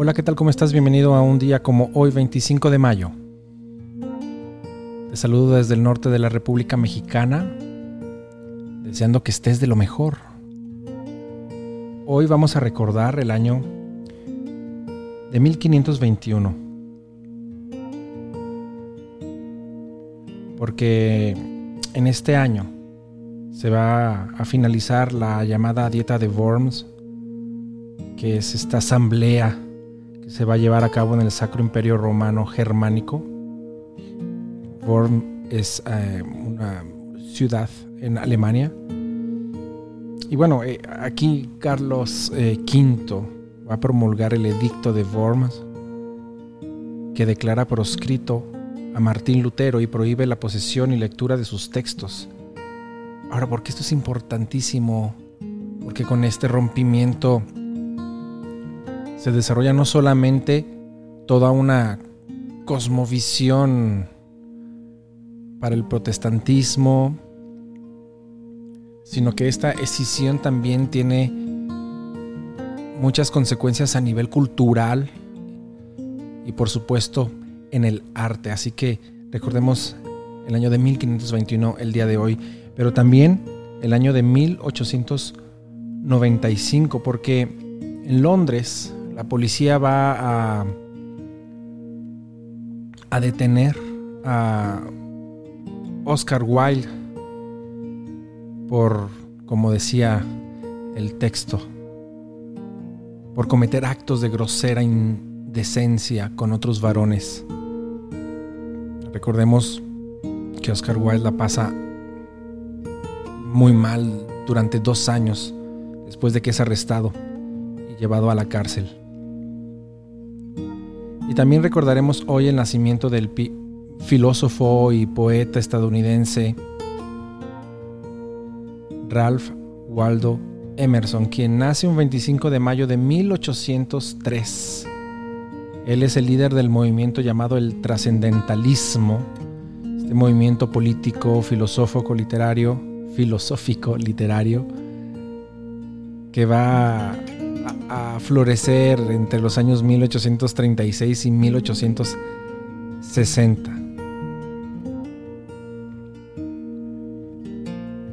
Hola, ¿qué tal? ¿Cómo estás? Bienvenido a un día como hoy, 25 de mayo. Te saludo desde el norte de la República Mexicana, deseando que estés de lo mejor. Hoy vamos a recordar el año de 1521. Porque en este año se va a finalizar la llamada Dieta de Worms, que es esta asamblea se va a llevar a cabo en el Sacro Imperio Romano Germánico. Worm es eh, una ciudad en Alemania. Y bueno, eh, aquí Carlos V eh, va a promulgar el edicto de Worms que declara proscrito a Martín Lutero y prohíbe la posesión y lectura de sus textos. Ahora, ¿por qué esto es importantísimo? Porque con este rompimiento se desarrolla no solamente toda una cosmovisión para el protestantismo, sino que esta escisión también tiene muchas consecuencias a nivel cultural y por supuesto en el arte. Así que recordemos el año de 1521, el día de hoy, pero también el año de 1895, porque en Londres la policía va a, detener a Oscar Wilde por, como decía el texto, por cometer actos de grosera indecencia con otros varones. Recordemos que Oscar Wilde la pasa muy mal durante dos años después de que es arrestado y llevado a la cárcel. Y también recordaremos hoy el nacimiento del filósofo y poeta estadounidense Ralph Waldo Emerson, quien nace un 25 de mayo de 1803. Él es el líder del movimiento llamado el trascendentalismo, este movimiento político, filosófico, literario, filosófico, literario, que va a florecer entre los años 1836 y 1860.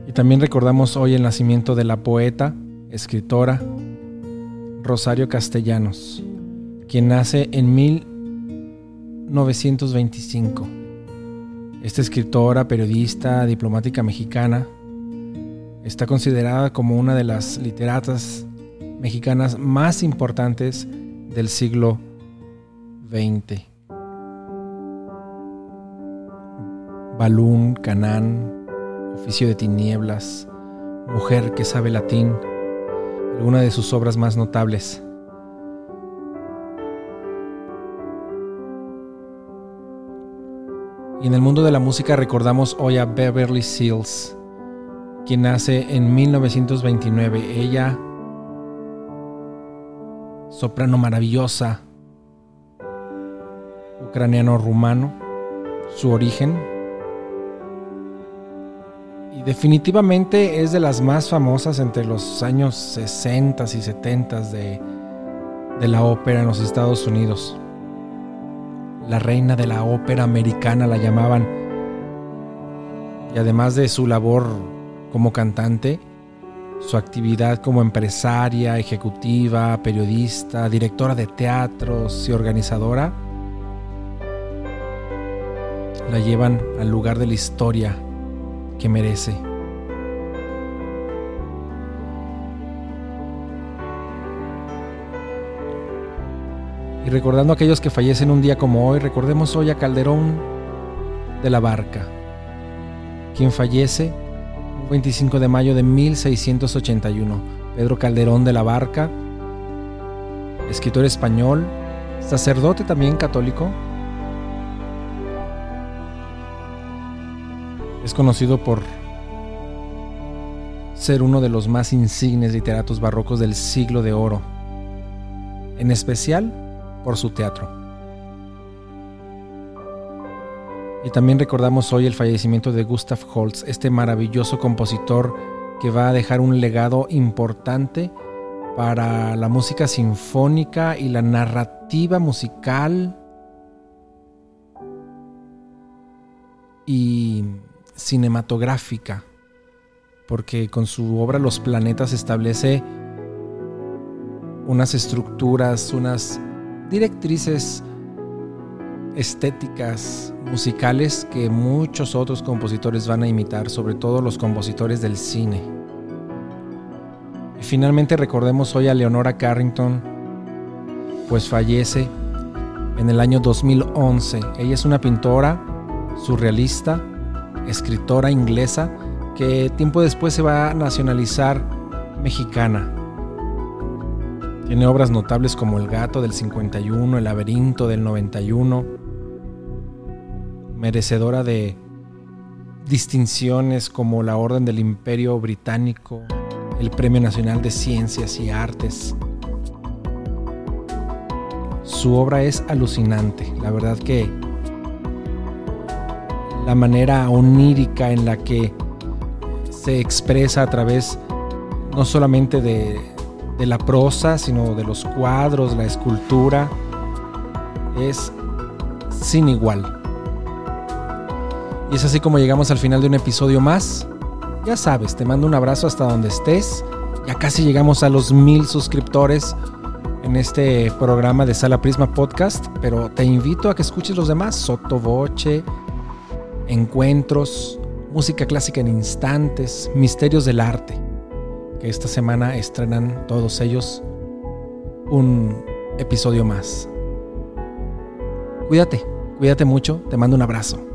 Y también recordamos hoy el nacimiento de la poeta, escritora Rosario Castellanos, quien nace en 1925. Esta escritora, periodista, diplomática mexicana, está considerada como una de las literatas mexicanas más importantes del siglo XX. Balún, Canán, Oficio de Tinieblas, Mujer que sabe latín, alguna de sus obras más notables. Y en el mundo de la música recordamos hoy a Beverly Seals, quien nace en 1929. Ella soprano maravillosa, ucraniano-rumano, su origen. Y definitivamente es de las más famosas entre los años 60 y 70 de, de la ópera en los Estados Unidos. La reina de la ópera americana la llamaban. Y además de su labor como cantante, su actividad como empresaria, ejecutiva, periodista, directora de teatros y organizadora la llevan al lugar de la historia que merece. Y recordando a aquellos que fallecen un día como hoy, recordemos hoy a Calderón de la Barca, quien fallece 25 de mayo de 1681. Pedro Calderón de la Barca, escritor español, sacerdote también católico. Es conocido por ser uno de los más insignes literatos barrocos del siglo de oro, en especial por su teatro. Y también recordamos hoy el fallecimiento de Gustav Holst, este maravilloso compositor que va a dejar un legado importante para la música sinfónica y la narrativa musical. Y cinematográfica, porque con su obra Los planetas establece unas estructuras, unas directrices estéticas musicales que muchos otros compositores van a imitar, sobre todo los compositores del cine. Y finalmente recordemos hoy a Leonora Carrington, pues fallece en el año 2011. Ella es una pintora surrealista, escritora inglesa, que tiempo después se va a nacionalizar mexicana. Tiene obras notables como El gato del 51, El laberinto del 91, merecedora de distinciones como la Orden del Imperio Británico, el Premio Nacional de Ciencias y Artes. Su obra es alucinante, la verdad que la manera onírica en la que se expresa a través no solamente de, la prosa, sino de los cuadros, la escultura, es sin igual. Y es así como llegamos al final de un episodio más. Ya sabes, te mando un abrazo hasta donde estés. Ya casi llegamos a los mil suscriptores en este programa de Sala Prisma Podcast, pero te invito a que escuches los demás, Soto Voce, Encuentros, Música Clásica en Instantes, Misterios del Arte, que esta semana estrenan todos ellos un episodio más. Cuídate, cuídate mucho, te mando un abrazo.